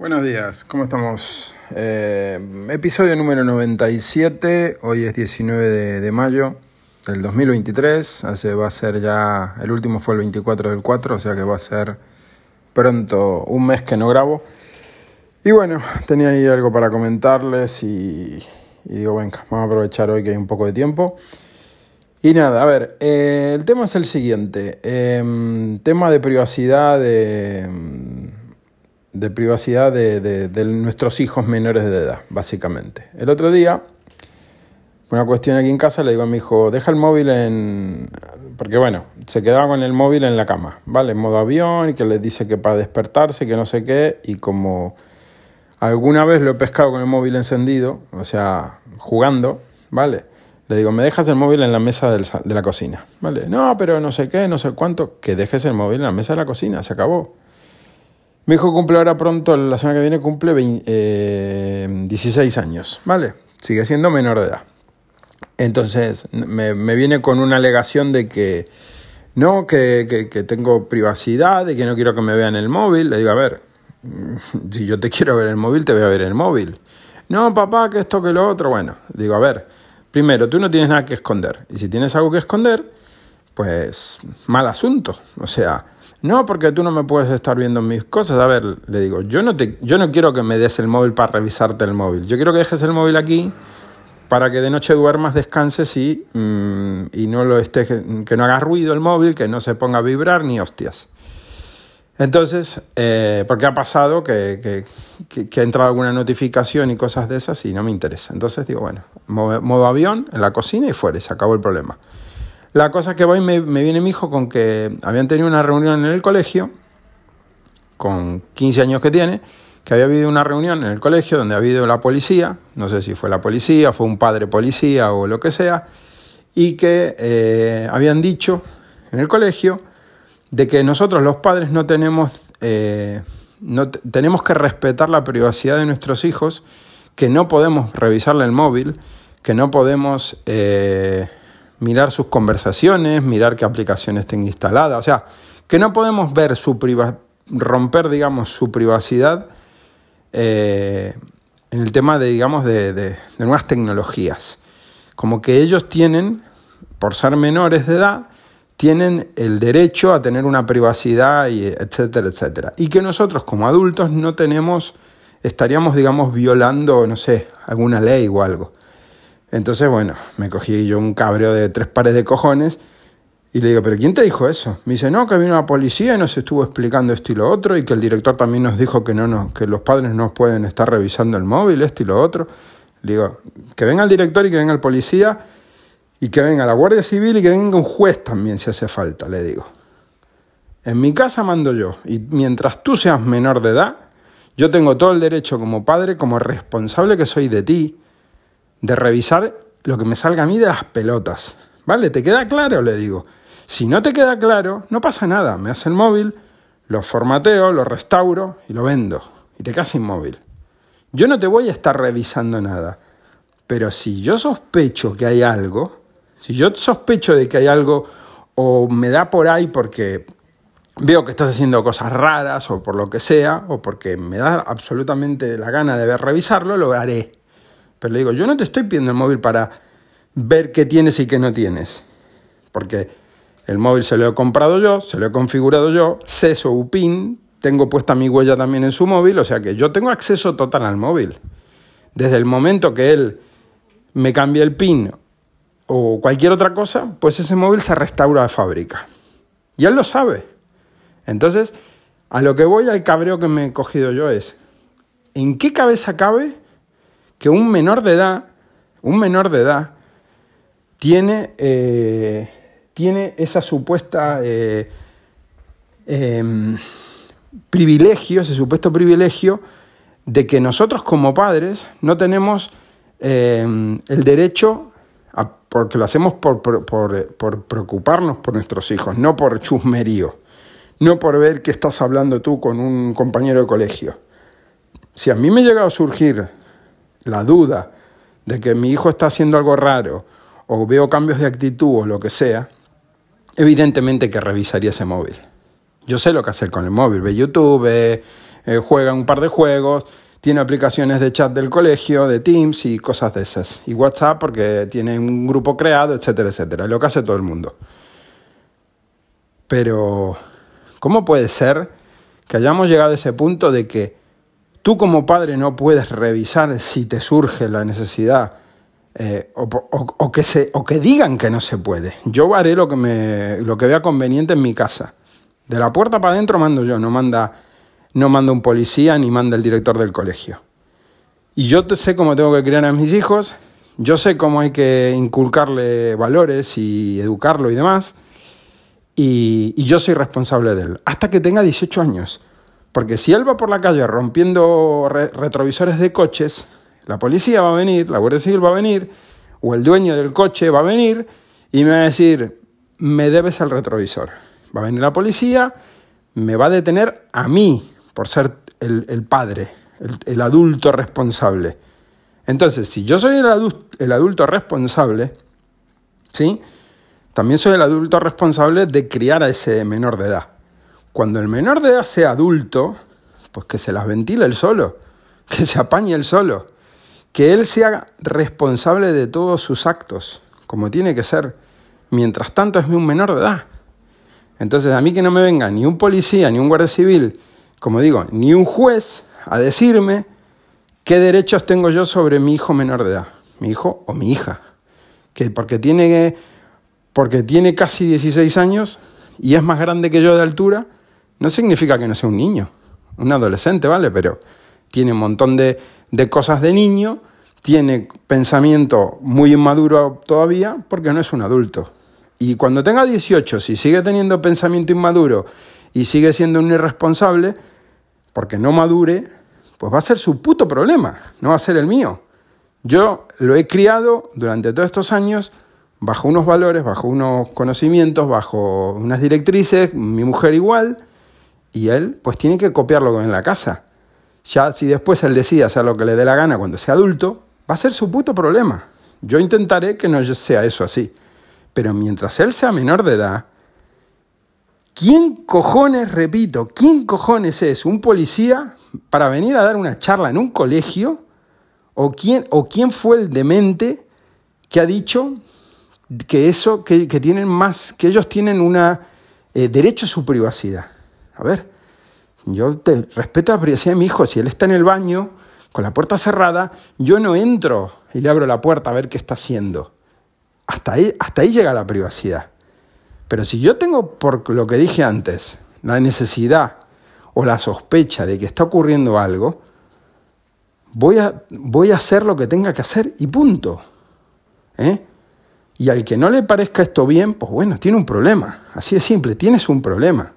Buenos días, ¿cómo estamos? Eh, episodio número 97, hoy es 19 de, mayo del 2023, hace, va a ser ya, el último fue el 24 del 4, o sea que va a ser pronto un mes que no grabo. Y bueno, tenía ahí algo para comentarles y, y digo, venga, vamos a aprovechar hoy que hay un poco de tiempo. Y nada, a ver, eh, el tema es el siguiente, eh, tema de privacidad de de privacidad de, de, de, nuestros hijos menores de edad, básicamente. El otro día, una cuestión aquí en casa, le digo a mi hijo, deja el móvil en... Porque bueno, se quedaba con el móvil en la cama, ¿vale? En modo avión, y que le dice que para despertarse, que no sé qué, y como alguna vez lo he pescado con el móvil encendido, o sea, jugando, ¿vale? Le digo, me dejas el móvil en la mesa de la cocina, ¿vale? No, pero no sé qué, no sé cuánto, que dejes el móvil en la mesa de la cocina, se acabó. Mi hijo cumple ahora pronto, la semana que viene cumple 20, eh, 16 años, ¿vale? Sigue siendo menor de edad. Entonces me, me viene con una alegación de que no, que, que, que, tengo privacidad, de que no quiero que me vean el móvil. Le digo, a ver, si yo te quiero ver el móvil, te voy a ver el móvil. No, papá, que esto, que lo otro. Bueno, digo, a ver, primero, tú no tienes nada que esconder. Y si tienes algo que esconder, pues mal asunto. O sea, no, porque tú no me puedes estar viendo mis cosas. A ver, le digo, yo no, te, yo no quiero que me des el móvil para revisarte el móvil. Yo quiero que dejes el móvil aquí para que de noche duermas, descanses y, mmm, y no lo estés, que no haga ruido el móvil, que no se ponga a vibrar ni hostias. Entonces, eh, porque ha pasado que, que, que, que, ha entrado alguna notificación y cosas de esas y no me interesa. Entonces digo, bueno, modo, avión en la cocina y fuera, se acabó el problema. La cosa que voy, me, viene mi hijo con que habían tenido una reunión en el colegio, con 15 años que tiene, que había habido una reunión en el colegio donde ha habido la policía, no sé si fue la policía, fue un padre policía o lo que sea, y que eh, habían dicho en el colegio de que nosotros los padres no tenemos, eh, no tenemos que respetar la privacidad de nuestros hijos, que no podemos revisarle el móvil, que no podemos... Eh, mirar sus conversaciones, mirar qué aplicaciones estén instaladas, o sea, que no podemos ver su priva romper, digamos, su privacidad eh, en el tema de, digamos, de, de, de, nuevas tecnologías. Como que ellos tienen, por ser menores de edad, tienen el derecho a tener una privacidad, y etcétera, etcétera. Y que nosotros como adultos no tenemos, estaríamos, digamos, violando, no sé, alguna ley o algo. Entonces, bueno, me cogí yo un cabreo de tres pares de cojones y le digo, ¿pero quién te dijo eso? Me dice, no, que vino la policía y nos estuvo explicando esto y lo otro y que el director también nos dijo que, no, no, que los padres no pueden estar revisando el móvil, esto y lo otro. Le digo, que venga el director y que venga el policía y que venga la Guardia Civil y que venga un juez también si hace falta, le digo. En mi casa mando yo y mientras tú seas menor de edad, yo tengo todo el derecho como padre, como responsable que soy de ti, de revisar lo que me salga a mí de las pelotas. ¿Vale? ¿Te queda claro? Le digo. Si no te queda claro, no pasa nada. Me hace el móvil, lo formateo, lo restauro y lo vendo. Y te quedas sin móvil. Yo no te voy a estar revisando nada. Pero si yo sospecho que hay algo, si yo sospecho de que hay algo o me da por ahí porque veo que estás haciendo cosas raras o por lo que sea, o porque me da absolutamente la gana de ver revisarlo, lo haré. Pero le digo, yo no te estoy pidiendo el móvil para ver qué tienes y qué no tienes. Porque el móvil se lo he comprado yo, se lo he configurado yo, sé su PIN, tengo puesta mi huella también en su móvil, o sea que yo tengo acceso total al móvil. Desde el momento que él me cambia el PIN o cualquier otra cosa, pues ese móvil se restaura de fábrica. Y él lo sabe. Entonces, a lo que voy al cabreo que me he cogido yo es, ¿en qué cabeza cabe que un menor de edad, un menor de edad, tiene, eh, tiene esa supuesta eh, eh, privilegio, ese supuesto privilegio de que nosotros como padres no tenemos el derecho, a, porque lo hacemos por, por, preocuparnos por nuestros hijos, no por chusmerío, no por ver que estás hablando tú con un compañero de colegio. Si a mí me llega a surgir la duda de que mi hijo está haciendo algo raro o veo cambios de actitud o lo que sea, evidentemente que revisaría ese móvil. Yo sé lo que hacer con el móvil, ve YouTube, eh, juega un par de juegos, tiene aplicaciones de chat del colegio, de Teams y cosas de esas. Y WhatsApp porque tiene un grupo creado, etcétera, etcétera. Lo que hace todo el mundo. Pero, ¿cómo puede ser que hayamos llegado a ese punto de que tú como padre no puedes revisar si te surge la necesidad eh, o, que se, o que digan que no se puede? Yo haré lo que, me, lo que vea conveniente en mi casa. De la puerta para adentro mando yo, no manda no manda un policía ni manda el director del colegio. Y yo sé cómo tengo que criar a mis hijos, yo sé cómo hay que inculcarle valores y educarlo y demás, y, yo soy responsable de él, hasta que tenga 18 años. Porque si él va por la calle rompiendo retrovisores de coches, la policía va a venir, la Guardia Civil va a venir, o el dueño del coche va a venir y me va a decir, me debes el retrovisor. Va a venir la policía, me va a detener a mí, por ser el, padre, el, adulto responsable. Entonces, si yo soy el, el adulto responsable, ¿sí? También soy el adulto responsable de criar a ese menor de edad. Cuando el menor de edad sea adulto, pues que se las ventile él solo, que se apañe él solo, que él sea responsable de todos sus actos, como tiene que ser. Mientras tanto es un menor de edad. Entonces a mí que no me venga ni un policía ni un guardia civil como digo, ni un juez a decirme qué derechos tengo yo sobre mi hijo menor de edad, mi hijo o mi hija, que porque tiene, porque tiene casi 16 años y es más grande que yo de altura, no significa que no sea un niño, un adolescente, ¿vale? Pero tiene un montón de, de cosas de niño, tiene pensamiento muy inmaduro todavía porque no es un adulto. Y cuando tenga 18, si sigue teniendo pensamiento inmaduro y sigue siendo un irresponsable, porque no madure, pues va a ser su puto problema, no va a ser el mío. Yo lo he criado durante todos estos años bajo unos valores, bajo unos conocimientos, bajo unas directrices, mi mujer igual, y él pues tiene que copiarlo en la casa. Ya si después él decide hacer lo que le dé la gana cuando sea adulto, va a ser su puto problema. Yo intentaré que no sea eso así. Pero mientras él sea menor de edad, ¿Quién cojones, repito, quién cojones es un policía para venir a dar una charla en un colegio? ¿O quién, o quién fue el demente que ha dicho que eso, que, tienen más, que ellos tienen una eh, derecho a su privacidad? A ver, yo te respeto la privacidad de mi hijo. Si él está en el baño con la puerta cerrada, yo no entro y le abro la puerta a ver qué está haciendo. Hasta ahí, llega la privacidad. Pero si yo tengo, por lo que dije antes, la necesidad o la sospecha de que está ocurriendo algo, voy a, voy a hacer lo que tenga que hacer y punto. ¿Eh? Y al que no le parezca esto bien, pues bueno, tiene un problema. Así de simple, tienes un problema.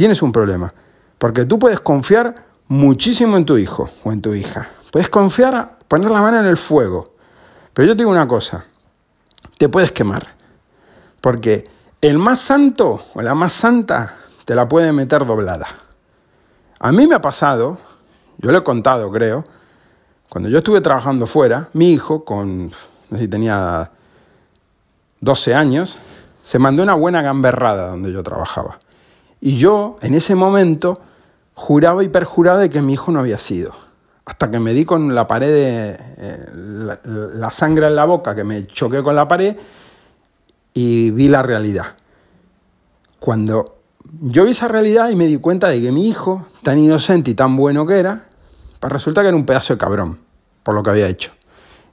Tienes un problema. Porque tú puedes confiar muchísimo en tu hijo o en tu hija. Puedes confiar, poner la mano en el fuego. Pero yo te digo una cosa, te puedes quemar. Porque el más santo o la más santa te la puede meter doblada. A mí me ha pasado, yo lo he contado creo, cuando yo estuve trabajando fuera, mi hijo, con, no sé si tenía 12 años, se mandó una buena gamberrada donde yo trabajaba. Y yo, en ese momento, juraba y perjuraba de que mi hijo no había sido. Hasta que me di con la pared, de, eh, la sangre en la boca, que me choqué con la pared y vi la realidad. Cuando yo vi esa realidad y me di cuenta de que mi hijo, tan inocente y tan bueno que era, pues resulta que era un pedazo de cabrón por lo que había hecho.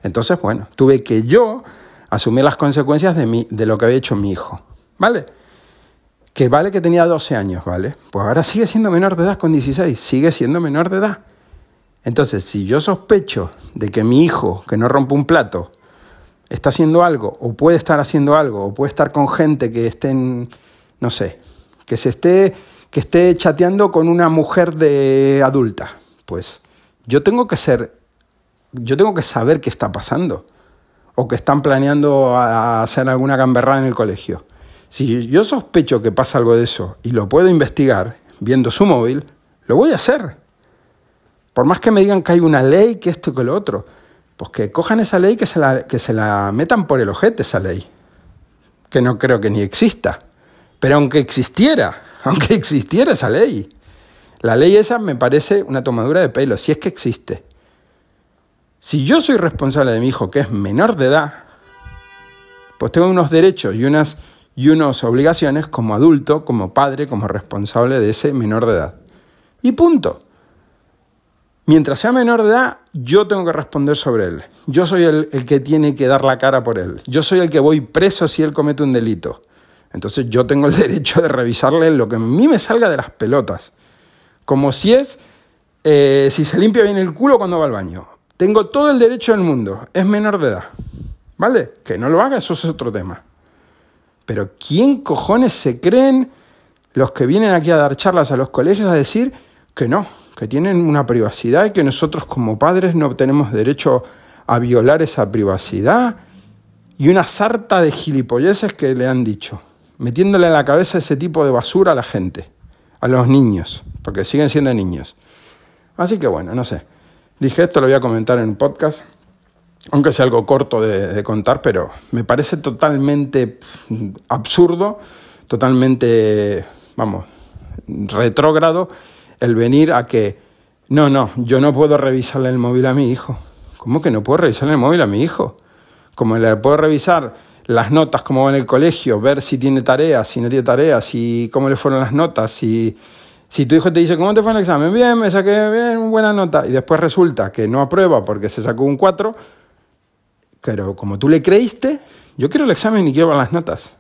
Entonces, bueno, tuve que yo asumir las consecuencias de, mi, de lo que había hecho mi hijo. ¿Vale? Que vale que tenía 12 años, ¿vale? Pues ahora sigue siendo menor de edad con 16, sigue siendo menor de edad. Entonces, si yo sospecho de que mi hijo, que no rompe un plato, está haciendo algo, o puede estar haciendo algo, o puede estar con gente que estén, no sé, que se esté, que esté chateando con una mujer de adulta, pues yo tengo que ser, yo tengo que saber qué está pasando, o que están planeando hacer alguna gamberrada en el colegio. Si yo sospecho que pasa algo de eso y lo puedo investigar viendo su móvil, lo voy a hacer. Por más que me digan que hay una ley, que esto, que lo otro. Pues que cojan esa ley, que se la, que se la metan por el ojete esa ley. Que no creo que ni exista. Pero aunque existiera, aunque existiera esa ley, La ley esa me parece una tomadura de pelo, si es que existe. Si yo soy responsable de mi hijo que es menor de edad, pues tengo unos derechos y unas, y unas obligaciones como adulto, como padre, como responsable de ese menor de edad. Y punto. Mientras sea menor de edad, yo tengo que responder sobre él. Yo soy el, el, que tiene que dar la cara por él. Yo soy el que voy preso si él comete un delito. Entonces yo tengo el derecho de revisarle lo que a mí me salga de las pelotas. Como si es, eh, si se limpia bien el culo cuando va al baño. Tengo todo el derecho del mundo. Es menor de edad. ¿Vale? Que no lo haga, eso es otro tema. Pero ¿quién cojones se creen los que vienen aquí a dar charlas a los colegios a decir que no, que tienen una privacidad y que nosotros como padres no tenemos derecho a violar esa privacidad? Y una sarta de gilipolleces que le han dicho, metiéndole en la cabeza ese tipo de basura a la gente, a los niños porque siguen siendo niños. Así que bueno, no sé. Dije esto, lo voy a comentar en un podcast, aunque sea algo corto de, contar, pero me parece totalmente absurdo, totalmente, vamos, retrógrado el venir a que, no, no, yo no puedo revisarle el móvil a mi hijo. ¿Cómo que no puedo revisarle el móvil a mi hijo? Como le puedo revisar las notas, cómo va en el colegio, ver si tiene tareas, si no tiene tareas, si cómo le fueron las notas, si si tu hijo te dice, ¿cómo te fue el examen? Bien, me saqué bien, buena nota. Y después resulta que no aprueba porque se sacó un 4, pero como tú le creíste, yo quiero el examen y quiero ver las notas.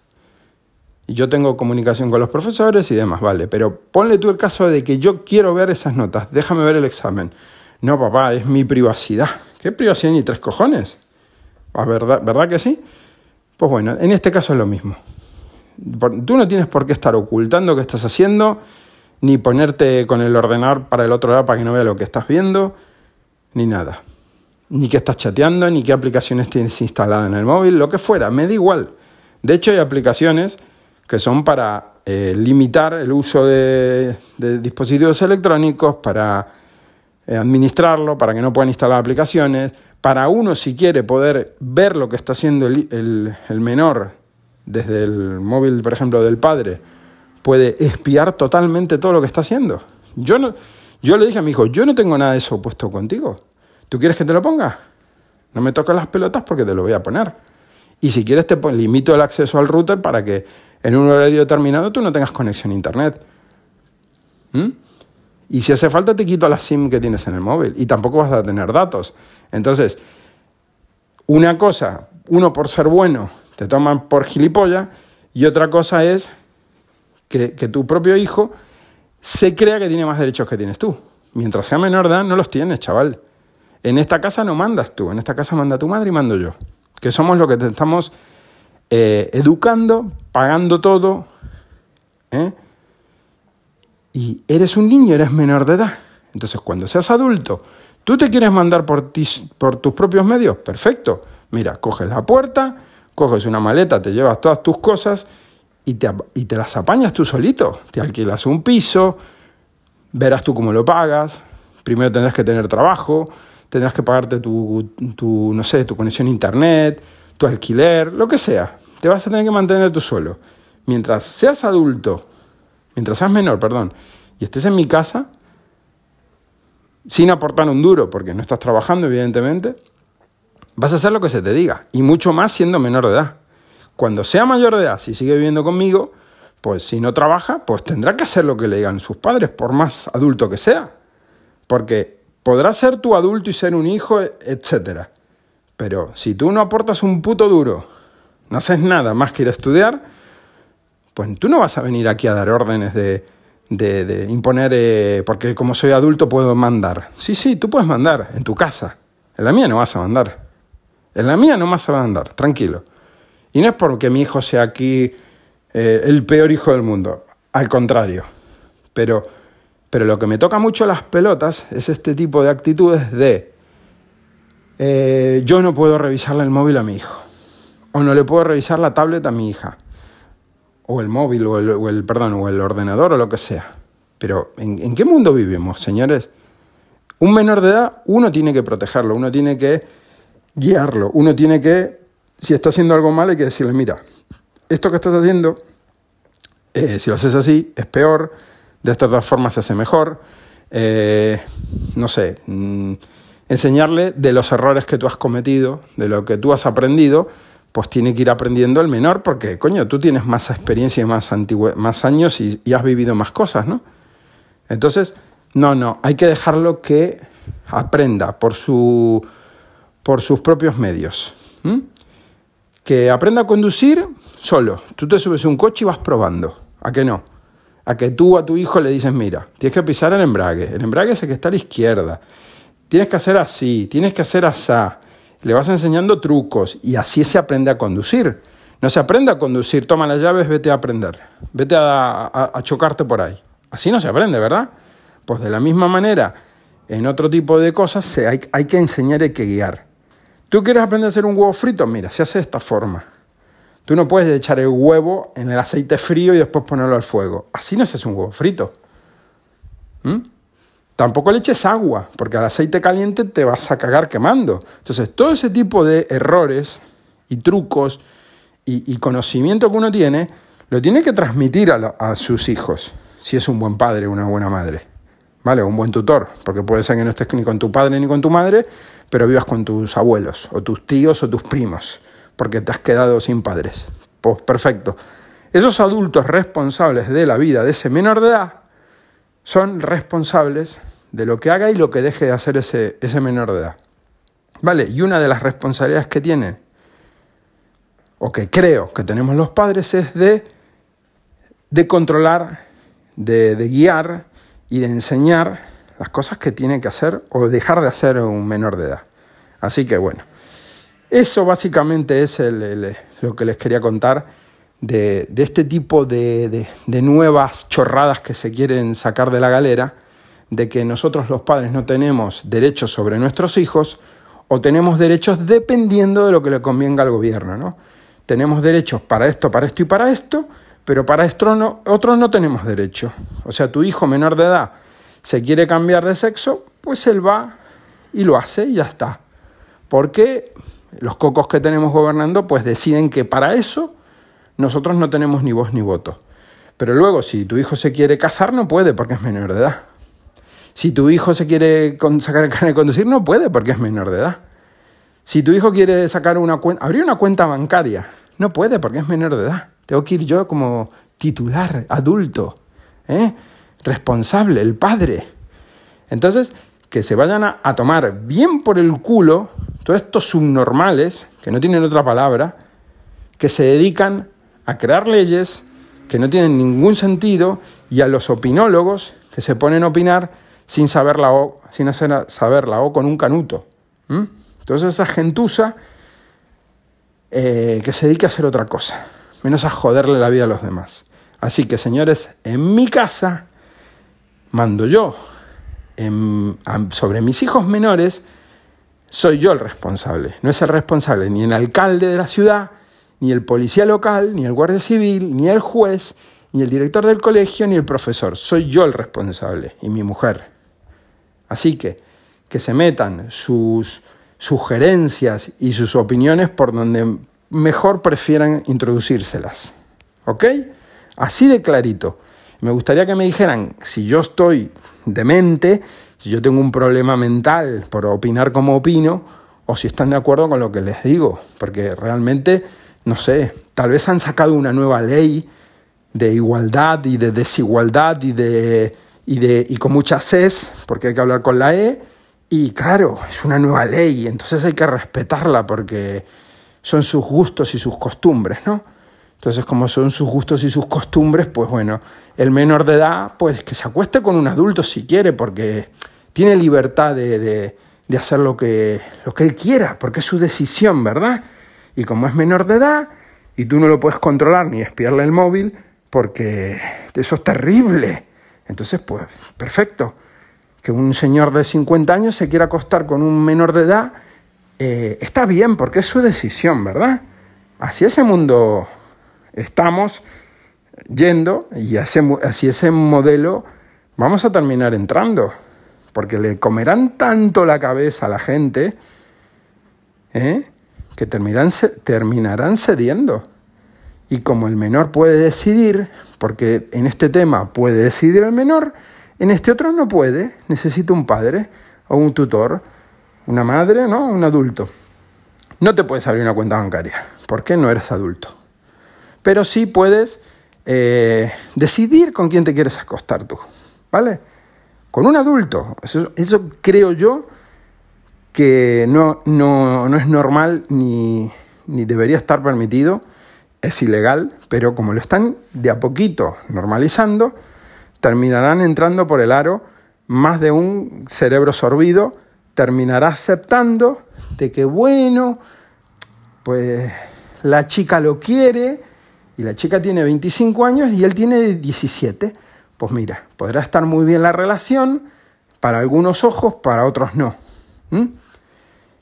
Y yo tengo comunicación con los profesores y demás, vale. Pero ponle tú el caso de que yo quiero ver esas notas, déjame ver el examen. No, papá, es mi privacidad. ¿Qué privacidad ni tres cojones? ¿Ah, ¿Verdad, ¿Verdad que sí? Pues bueno, en este caso es lo mismo. Tú no tienes por qué estar ocultando qué estás haciendo ni ponerte con el ordenador para el otro lado para que no vea lo que estás viendo, ni nada. Ni que estás chateando, ni qué aplicaciones tienes instaladas en el móvil, lo que fuera, me da igual. De hecho, hay aplicaciones que son para eh, limitar el uso de, dispositivos electrónicos, para eh, administrarlo, para que no puedan instalar aplicaciones, para uno, si quiere, poder ver lo que está haciendo el menor desde el móvil, por ejemplo, del padre, puede espiar totalmente todo lo que está haciendo. Yo, no, yo le dije a mi hijo, yo no tengo nada de eso puesto contigo. ¿Tú quieres que te lo ponga? No me toques las pelotas porque te lo voy a poner. Y si quieres te limito el acceso al router para que en un horario determinado tú no tengas conexión a internet. ¿Mm? Y si hace falta te quito la SIM que tienes en el móvil y tampoco vas a tener datos. Entonces, una cosa, uno por ser bueno, te toman por gilipollas y otra cosa es que, tu propio hijo se crea que tiene más derechos que tienes tú. Mientras sea menor de edad, no los tienes, chaval. En esta casa no mandas tú, en esta casa manda tu madre y mando yo. Que somos los que te estamos eh, educando, pagando todo. ¿eh? Y eres un niño, eres menor de edad. Entonces, cuando seas adulto, tú te quieres mandar por, ti, por tus propios medios, perfecto. Mira, coges la puerta, coges una maleta, te llevas todas tus cosas y te, las apañas tú solito. Te alquilas un piso, verás tú cómo lo pagas. Primero tendrás que tener trabajo, tendrás que pagarte tu, tu, no sé, tu conexión a internet, tu alquiler, lo que sea. Te vas a tener que mantener tú solo. Mientras seas adulto, mientras seas menor, perdón, y estés en mi casa, sin aportar un duro, porque no estás trabajando, evidentemente, vas a hacer lo que se te diga, y mucho más siendo menor de edad. Cuando sea mayor de edad, si sigue viviendo conmigo, pues si no trabaja, pues tendrá que hacer lo que le digan sus padres, por más adulto que sea. Porque podrás ser tu adulto y ser un hijo, etc. Pero si tú no aportas un puto duro, no haces nada más que ir a estudiar, pues tú no vas a venir aquí a dar órdenes de, de, imponer, eh, porque como soy adulto puedo mandar. Sí, sí, tú puedes mandar en tu casa. En la mía no vas a mandar. En la mía no vas a mandar, tranquilo. Y no es porque mi hijo sea aquí eh, el peor hijo del mundo, al contrario. Pero, pero lo que me toca mucho las pelotas es este tipo de actitudes de eh, yo no puedo revisarle el móvil a mi hijo, o no le puedo revisar la tablet a mi hija, o el móvil, o el, perdón, o el ordenador, o lo que sea. Pero ¿en, ¿en qué mundo vivimos, señores? Un menor de edad, uno tiene que protegerlo, uno tiene que guiarlo, uno tiene que si está haciendo algo mal, hay que decirle, mira, esto que estás haciendo, eh, si lo haces así, es peor, de esta otra forma se hace mejor. Eh, no sé, mm, enseñarle de los errores que tú has cometido, de lo que tú has aprendido, pues tiene que ir aprendiendo el menor porque, coño, tú tienes más experiencia y más, más años y, has vivido más cosas, ¿no? Entonces, no, no, hay que dejarlo que aprenda por, su, por sus propios medios. Que aprenda a conducir solo. Tú te subes un coche y vas probando. ¿A qué no? A que tú a tu hijo le dices, mira, tienes que pisar el embrague. El embrague es el que está a la izquierda. Tienes que hacer así, tienes que hacer así. Le vas enseñando trucos y así se aprende a conducir. No se aprende a conducir, toma las llaves, vete a aprender. Vete a, chocarte por ahí. Así no se aprende, ¿verdad? Pues de la misma manera, en otro tipo de cosas se hay, hay que enseñar y hay que guiar. ¿Tú quieres aprender a hacer un huevo frito? Mira, se hace de esta forma. Tú no puedes echar el huevo en el aceite frío y después ponerlo al fuego. Así no se hace un huevo frito. ¿Mm? Tampoco le eches agua, porque al aceite caliente te vas a cagar quemando. Entonces, todo ese tipo de errores y trucos y, conocimiento que uno tiene, lo tiene que transmitir a, a, sus hijos, si es un buen padre una buena madre. ¿Vale? Un buen tutor, porque puede ser que no estés ni con tu padre ni con tu madre, pero vivas con tus abuelos, o tus tíos, o tus primos, porque te has quedado sin padres. Pues perfecto. Esos adultos responsables de la vida de ese menor de edad son responsables de lo que haga y lo que deje de hacer ese, ese menor de edad. ¿Vale? Y una de las responsabilidades que tiene, o que creo que tenemos los padres, es de, de controlar, de, de guiar y de enseñar las cosas que tiene que hacer o dejar de hacer un menor de edad. Así que bueno, eso básicamente es lo que les quería contar de, este tipo de, nuevas chorradas que se quieren sacar de la galera, de que nosotros los padres no tenemos derechos sobre nuestros hijos o tenemos derechos dependiendo de lo que le convenga al gobierno. ¿no? Tenemos derechos para esto, para esto y para esto, pero para esto no, otros no tenemos derecho. O sea, tu hijo menor de edad se quiere cambiar de sexo, pues él va y lo hace y ya está. Porque los cocos que tenemos gobernando pues deciden que para eso nosotros no tenemos ni voz ni voto. Pero luego, si tu hijo se quiere casar, no puede porque es menor de edad. Si tu hijo se quiere sacar el carnet de conducir, no puede porque es menor de edad. Si tu hijo quiere sacar una cuenta, abrir una cuenta bancaria, no puede porque es menor de edad. Tengo que ir yo como titular, adulto, ¿eh? responsable, el padre. Entonces, que se vayan a, a tomar bien por el culo todos estos subnormales, que no tienen otra palabra, que se dedican a crear leyes que no tienen ningún sentido y a los opinólogos que se ponen a opinar sin saber la O, sin hacer, saber la O con un canuto. Entonces esa gentuza eh, que se dedica a hacer otra cosa, menos a joderle la vida a los demás. Así que señores, en mi casa mando yo. sobre mis hijos menores soy yo el responsable. No es el responsable ni el alcalde de la ciudad, ni el policía local, ni el guardia civil, ni el juez, ni el director del colegio, ni el profesor. Soy yo el responsable y mi mujer. Así que que se metan sus sugerencias y sus opiniones por donde mejor prefieran introducírselas. ¿Ok? Así de clarito. Me gustaría que me dijeran si yo estoy demente, si yo tengo un problema mental por opinar como opino, o si están de acuerdo con lo que les digo, porque realmente no sé, tal vez han sacado una nueva ley de igualdad y de desigualdad y de y de y con muchas ses, porque hay que hablar con la E y claro, es una nueva ley, entonces hay que respetarla porque son sus gustos y sus costumbres, ¿no? Entonces, como son sus gustos y sus costumbres, pues bueno, el menor de edad, pues que se acueste con un adulto si quiere, porque tiene libertad de, de, de hacer lo que, lo que él quiera, porque es su decisión, ¿verdad? Y como es menor de edad y tú no lo puedes controlar ni espiarle el móvil, porque eso es terrible. Entonces, pues, perfecto. Que un señor de 50 años se quiera acostar con un menor de edad, eh, está bien, porque es su decisión, ¿verdad? Así ese mundo estamos yendo y así ese modelo vamos a terminar entrando, porque le comerán tanto la cabeza a la gente, ¿eh? que terminarán, cediendo. Y como el menor puede decidir, porque en este tema puede decidir el menor, en este otro no puede, necesita un padre o un tutor, una madre, ¿no? Un adulto. No te puedes abrir una cuenta bancaria, porque no eres adulto. Pero sí puedes eh, decidir con quién te quieres acostar tú, ¿vale? Con un adulto. Eso, creo yo que no, no, no es normal ni, ni debería estar permitido, es ilegal, pero como lo están de a poquito normalizando, terminarán entrando por el aro más de un cerebro sorbido, terminará aceptando de que bueno, pues la chica lo quiere y la chica tiene 25 años y él tiene 17. Pues mira, podrá estar muy bien la relación, para algunos ojos, para otros no.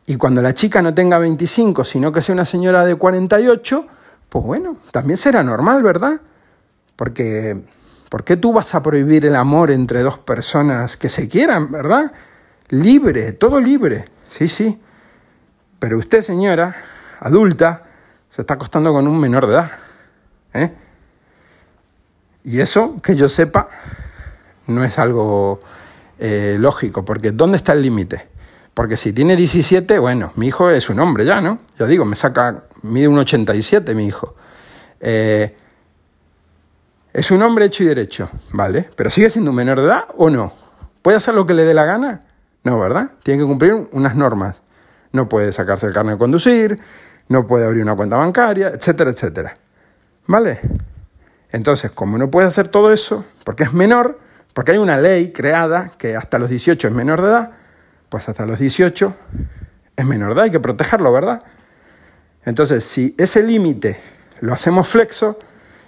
Y cuando la chica no tenga 25, sino que sea una señora de 48, pues bueno, también será normal, ¿verdad? Porque, ¿por qué tú vas a prohibir el amor entre dos personas que se quieran, ¿verdad? Libre, todo libre, sí, sí. Pero usted, señora, adulta, se está acostando con un menor de edad. ¿eh? Y eso, que yo sepa, no es algo eh, lógico, porque ¿dónde está el límite? Porque si tiene 17, bueno, mi hijo es un hombre ya, ¿no? Yo digo, me saca, mide un 87 mi hijo. Eh, es un hombre hecho y derecho, ¿vale? Pero sigue siendo un menor de edad o no? ¿Puede hacer lo que le dé la gana? No, ¿verdad? Tiene que cumplir unas normas. No puede sacarse el carnet de conducir, no puede abrir una cuenta bancaria, etcétera, etcétera. ¿Vale? Entonces, como no puede hacer todo eso, porque es menor, porque hay una ley creada que hasta los 18 es menor de edad, pues hasta los 18 es menor de edad, hay que protegerlo, ¿verdad? Entonces, si ese límite lo hacemos flexo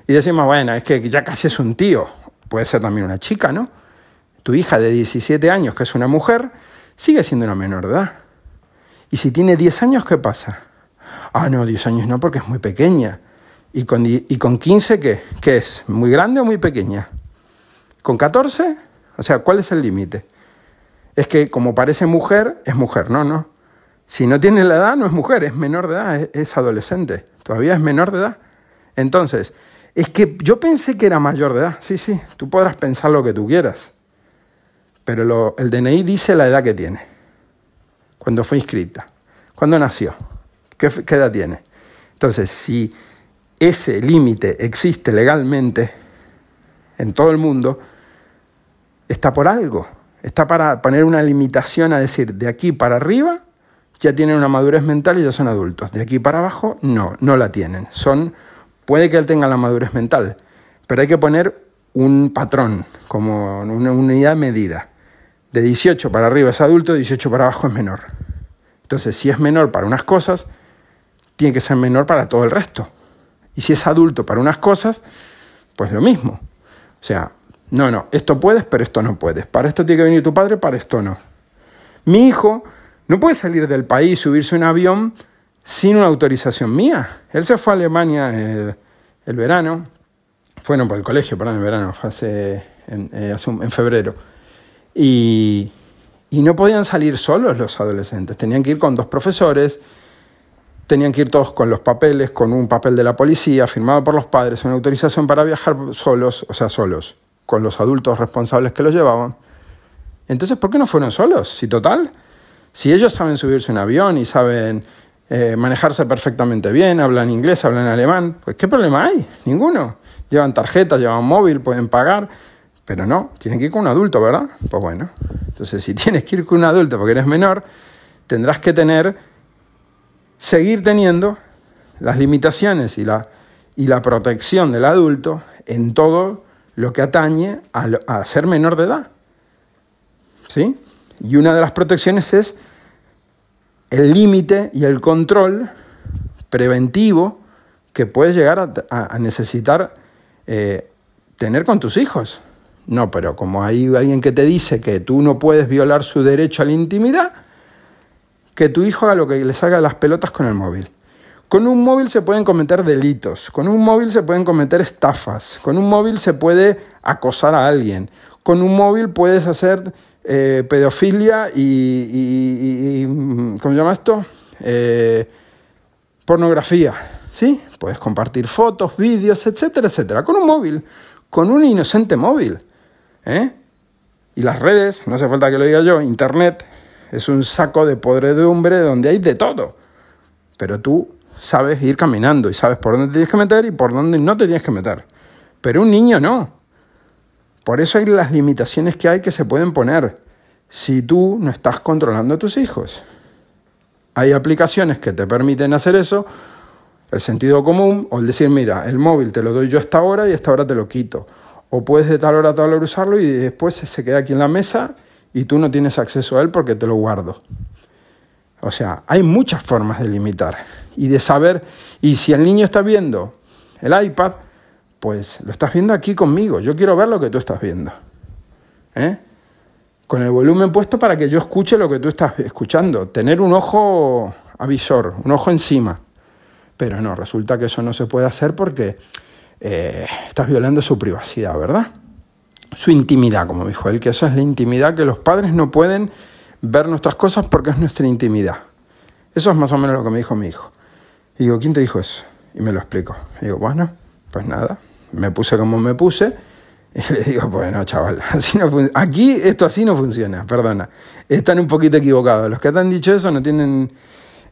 y decimos, bueno, es que ya casi es un tío, puede ser también una chica, ¿no? Tu hija de 17 años, que es una mujer, sigue siendo una menor de edad. Y si tiene 10 años, ¿qué pasa? Ah, no, 10 años no, porque es muy pequeña. ¿Y con, y con 15 qué? ¿Qué es? ¿Muy grande o muy pequeña? ¿Con 14? O sea, ¿cuál es el límite? es que como parece mujer, es mujer, no, no. Si no tiene la edad, no es mujer, es menor de edad, es, adolescente, todavía es menor de edad. Entonces, es que yo pensé que era mayor de edad, sí, sí, tú podrás pensar lo que tú quieras, pero el DNI dice la edad que tiene, cuando fue inscrita, cuando nació, qué, qué edad tiene. Entonces, si ese límite existe legalmente en todo el mundo, está por algo. Está para poner una limitación a decir, de aquí para arriba ya tienen una madurez mental y ya son adultos. De aquí para abajo no, no la tienen. Son, puede que él tenga la madurez mental, pero hay que poner un patrón, como una unidad medida. De 18 para arriba es adulto, de 18 para abajo es menor. Entonces, si es menor para unas cosas, tiene que ser menor para todo el resto. Y si es adulto para unas cosas, pues lo mismo. O sea, no, no, esto puedes, pero esto no puedes. Para esto tiene que venir tu padre, para esto no. Mi hijo no puede salir del país, subirse un avión sin una autorización mía. Él se fue a Alemania el, verano, fueron por el colegio, perdón, el verano, fue hace, en, eh, en febrero. Y, y no podían salir solos los adolescentes, tenían que ir con dos profesores, tenían que ir todos con los papeles, con un papel de la policía firmado por los padres, una autorización para viajar solos, o sea, solos con los adultos responsables que los llevaban. Entonces, ¿por qué no fueron solos? Si total, si ellos saben subirse un avión y saben eh, manejarse perfectamente bien, hablan inglés, hablan alemán, pues ¿qué problema hay? Ninguno. Llevan tarjeta, llevan móvil, pueden pagar, pero no, tienen que ir con un adulto, ¿verdad? Pues bueno, entonces si tienes que ir con un adulto porque eres menor, tendrás que tener, seguir teniendo las limitaciones y la, y la protección del adulto en todo lo que atañe a, ser menor de edad. ¿Sí? Y una de las protecciones es el límite y el control preventivo que puedes llegar a, necesitar eh, tener con tus hijos. No, pero como hay alguien que te dice que tú no puedes violar su derecho a la intimidad, que tu hijo haga lo que le salga las pelotas con el móvil. Con un móvil se pueden cometer delitos, con un móvil se pueden cometer estafas, con un móvil se puede acosar a alguien, con un móvil puedes hacer eh, pedofilia y, ¿cómo se llama esto? Eh, pornografía. ¿sí? Puedes compartir fotos, vídeos, etcétera, etcétera, con un móvil, con un inocente móvil. ¿eh? Y las redes, no hace falta que lo diga yo, Internet es un saco de podredumbre donde hay de todo. Pero tú sabes ir caminando y sabes por dónde te tienes que meter y por dónde no te tienes que meter. Pero un niño no. Por eso hay las limitaciones que hay que se pueden poner si tú no estás controlando a tus hijos. Hay aplicaciones que te permiten hacer eso, el sentido común, o el decir, mira, el móvil te lo doy yo a esta hora y esta hora te lo quito. O puedes de tal hora a tal hora usarlo y después se queda aquí en la mesa y tú no tienes acceso a él porque te lo guardo. O sea, hay muchas formas de limitar y de saber, y si el niño está viendo el iPad, pues lo estás viendo aquí conmigo, yo quiero ver lo que tú estás viendo. ¿Eh? Con el volumen puesto para que yo escuche lo que tú estás escuchando, tener un ojo avisor, un ojo encima. Pero no, resulta que eso no se puede hacer porque eh, estás violando su privacidad, ¿verdad? Su intimidad, como dijo él, que eso es la intimidad, que los padres no pueden ver nuestras cosas porque es nuestra intimidad. Eso es más o menos lo que me dijo mi hijo. Y digo, ¿quién te dijo eso? Y me lo explico. Y digo, bueno, pues nada, me puse como me puse. Y le digo, bueno, chaval, así no aquí esto así no funciona, perdona. Están un poquito equivocados. Los que te han dicho eso no tienen...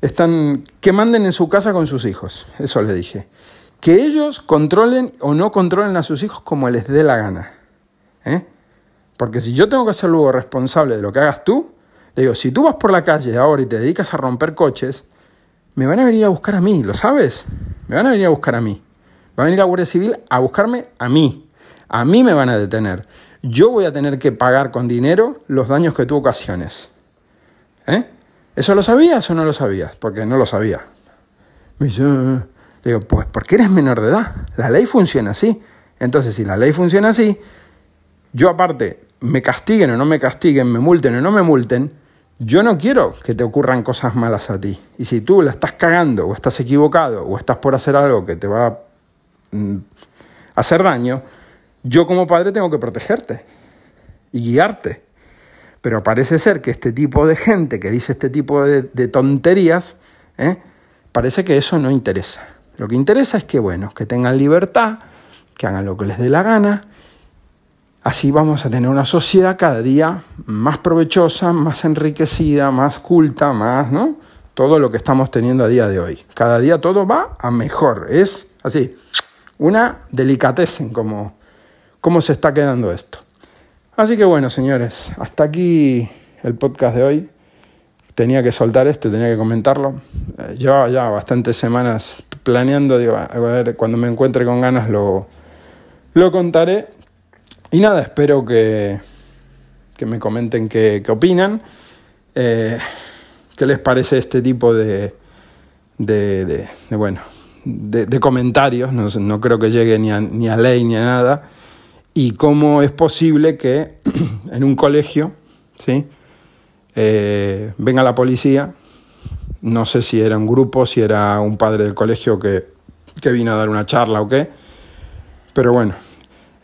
Están... Que manden en su casa con sus hijos. Eso le dije. Que ellos controlen o no controlen a sus hijos como les dé la gana. ¿Eh? Porque si yo tengo que ser luego responsable de lo que hagas tú, le digo, si tú vas por la calle ahora y te dedicas a romper coches, me van a venir a buscar a mí, ¿lo sabes? Me van a venir a buscar a mí. Va a venir la Guardia Civil a buscarme a mí. A mí me van a detener. Yo voy a tener que pagar con dinero los daños que tú ocasiones. ¿Eh? ¿Eso lo sabías o no lo sabías? Porque no lo sabía. Me dice, le digo, pues porque eres menor de edad. La ley funciona así. Entonces, si la ley funciona así, yo aparte, me castiguen o no me castiguen, me multen o no me multen, yo no quiero que te ocurran cosas malas a ti. Y si tú la estás cagando o estás equivocado o estás por hacer algo que te va a mm, hacer daño, yo como padre tengo que protegerte y guiarte. Pero parece ser que este tipo de gente que dice este tipo de, tonterías, ¿eh? parece que eso no interesa. Lo que interesa es que, bueno, que tengan libertad, que hagan lo que les dé la gana Así vamos a tener una sociedad cada día más provechosa, más enriquecida, más culta, más, ¿no? Todo lo que estamos teniendo a día de hoy. Cada día todo va a mejor. Es así, una delicatessen como, cómo se está quedando esto. Así que bueno, señores, hasta aquí el podcast de hoy. Tenía que soltar esto, tenía que comentarlo. Eh, llevaba ya bastantes semanas planeando, digo, a ver, cuando me encuentre con ganas lo, lo contaré y nada, espero que, que me comenten qué, opinan, eh, qué les parece este tipo de, de, bueno, de, comentarios, no, creo que llegue ni a, ni a ley ni a nada, y cómo es posible que en un colegio, ¿sí? Eh, venga la policía, no sé si era un grupo, si era un padre del colegio que, que vino a dar una charla o qué, pero bueno,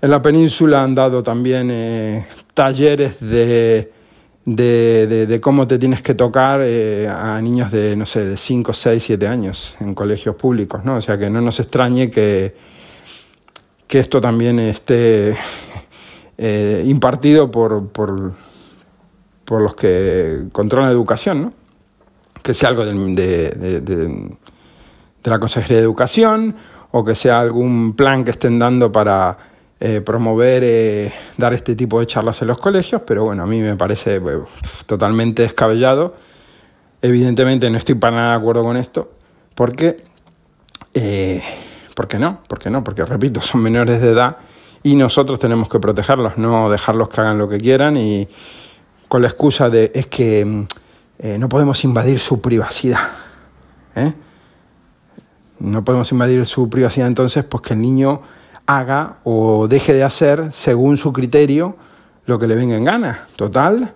en la península han dado también eh, talleres de, de, cómo te tienes que tocar eh, a niños de, no sé, de 5, 6, 7 años en colegios públicos, ¿no? O sea que no nos extrañe que, que esto también esté eh, impartido por, por, por, los que controlan la educación, ¿no? Que sea algo de, de, de la Consejería de Educación o que sea algún plan que estén dando para eh, promover, eh, dar este tipo de charlas en los colegios, pero bueno, a mí me parece eh, totalmente descabellado. Evidentemente no estoy para nada de acuerdo con esto, porque, ¿por qué no? ¿Por qué no? Porque, repito, son menores de edad y nosotros tenemos que protegerlos, no dejarlos que hagan lo que quieran y con la excusa de es que no podemos invadir su privacidad. No podemos invadir su privacidad entonces, pues que el niño haga o deje de hacer según su criterio lo que le venga en gana. Total,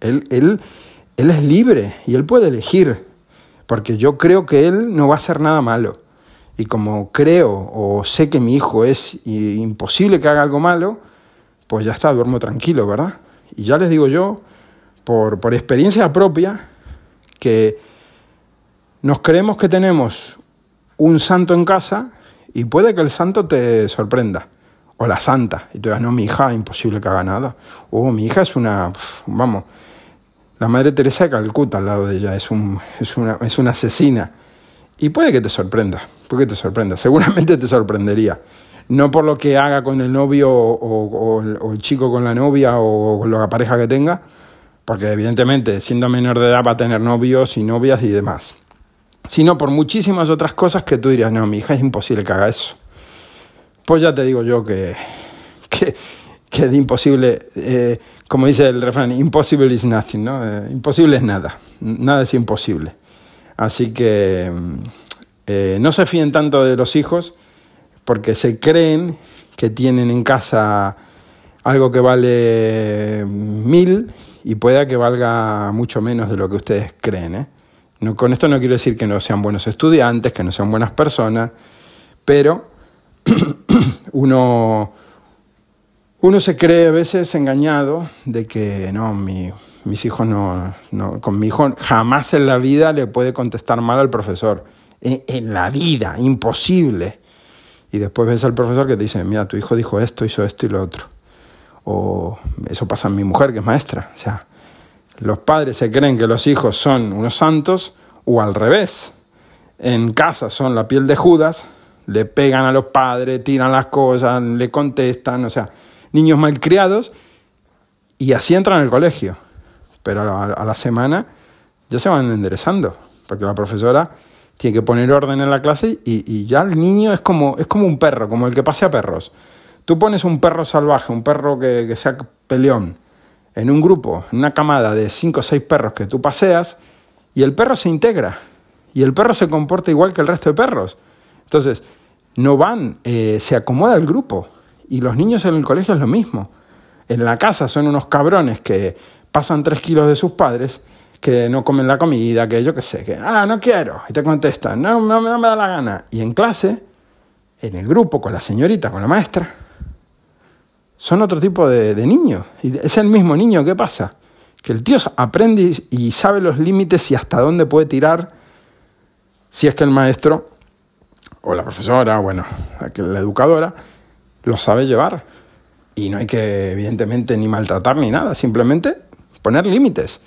él, él, él es libre y él puede elegir, porque yo creo que él no va a hacer nada malo. Y como creo o sé que mi hijo es imposible que haga algo malo, pues ya está, duermo tranquilo, ¿verdad? Y ya les digo yo, por, por experiencia propia, que nos creemos que tenemos un santo en casa y puede que el santo te sorprenda. O la santa. Y tú digas, no, mi hija, imposible que haga nada. O mi hija es una, vamos, la Madre Teresa de Calcuta al lado de ella, es, un, es, una, es una asesina. Y puede que te sorprenda, puede que te sorprenda, seguramente te sorprendería. No por lo que haga con el novio o, o el chico con la novia o la pareja que tenga, porque evidentemente siendo menor de edad va a tener novios y novias y demás, sino por muchísimas otras cosas que tú dirías, no, mi hija es imposible que haga eso. Pues ya te digo yo que, que, que imposible, eh, como dice el refrán, impossible is nothing, ¿no? Eh, imposible es nada, nada es imposible. Así que eh, no se fíen tanto de los hijos porque se creen que tienen en casa algo que vale mil y pueda que valga mucho menos de lo que ustedes creen. ¿eh? No, con esto no quiero decir que no sean buenos estudiantes, que no sean buenas personas, pero uno, uno se cree a veces engañado de que no, mi, mis hijos no, no, con mi hijo jamás en la vida le puede contestar mal al profesor. En, en la vida, imposible. Y después ves al profesor que te dice, mira, tu hijo dijo esto, hizo esto y lo otro o eso pasa en mi mujer que es maestra. O sea, los padres se creen que los hijos son unos santos o al revés. En casa son la piel de Judas, le pegan a los padres, tiran las cosas, le contestan, o sea, niños malcriados y así entran al colegio. Pero a la semana ya se van enderezando, porque la profesora tiene que poner orden en la clase y, ya el niño es como, es como un perro, como el que pasea perros. Tú pones un perro salvaje, un perro que, sea peleón, en un grupo, una camada de cinco o seis perros que tú paseas, y el perro se integra. Y el perro se comporta igual que el resto de perros. Entonces, no van, eh, se acomoda el grupo. Y los niños en el colegio es lo mismo. En la casa son unos cabrones que pasan tres kilos de sus padres, que no comen la comida, que yo qué sé, que, ah, no quiero. Y te contestan, no, no, no me da la gana. Y en clase, en el grupo, con la señorita, con la maestra, son otro tipo de, niños. Y es el mismo niño, ¿qué pasa? Que el tío aprende y sabe los límites y hasta dónde puede tirar si es que el maestro o la profesora, bueno, la educadora, lo sabe llevar. Y no hay que, evidentemente, ni maltratar ni nada, simplemente poner límites.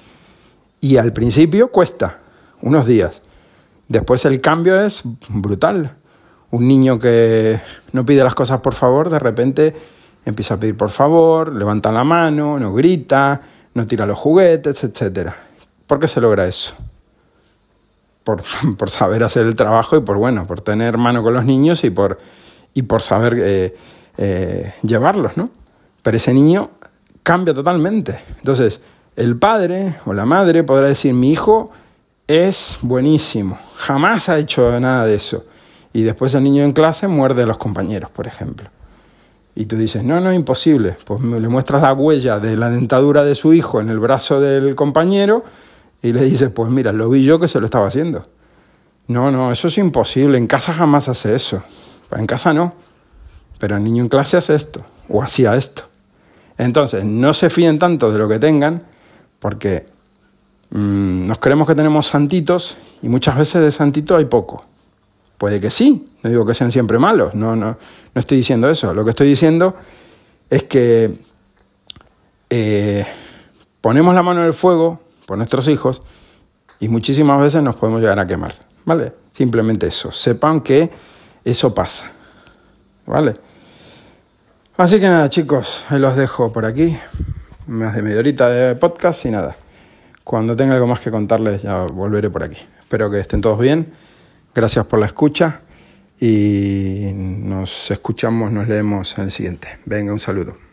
Y al principio cuesta, unos días. Después el cambio es brutal. Un niño que no pide las cosas por favor, de repente empieza a pedir por favor, levanta la mano, no grita, no tira los juguetes, etc. ¿Por qué se logra eso? Por, por, saber hacer el trabajo y por, bueno, por tener mano con los niños y por, y por saber eh, eh, llevarlos, ¿no? Pero ese niño cambia totalmente. Entonces, el padre o la madre podrá decir, mi hijo es buenísimo, jamás ha hecho nada de eso. Y después el niño en clase muerde a los compañeros, por ejemplo. Y tú dices, no, no, imposible. Pues le muestras la huella de la dentadura de su hijo en el brazo del compañero y le dices, pues mira, lo vi yo que se lo estaba haciendo. No, no, eso es imposible. En casa jamás hace eso. En casa no. Pero el niño en clase hace esto o hacía esto. Entonces, no se fíen tanto de lo que tengan porque mm, nos creemos que tenemos santitos y muchas veces de santito hay poco. Puede que sí, no digo que sean siempre malos, no, no, no estoy diciendo eso. Lo que estoy diciendo es que eh, ponemos la mano en el fuego por nuestros hijos y muchísimas veces nos podemos llegar a quemar. ¿Vale? Simplemente eso. Sepan que eso pasa. ¿Vale? Así que nada, chicos, ahí los dejo por aquí. Más de media horita de podcast y nada. Cuando tenga algo más que contarles ya volveré por aquí. Espero que estén todos bien. Gracias por la escucha y nos escuchamos, nos leemos en el siguiente. Venga, un saludo.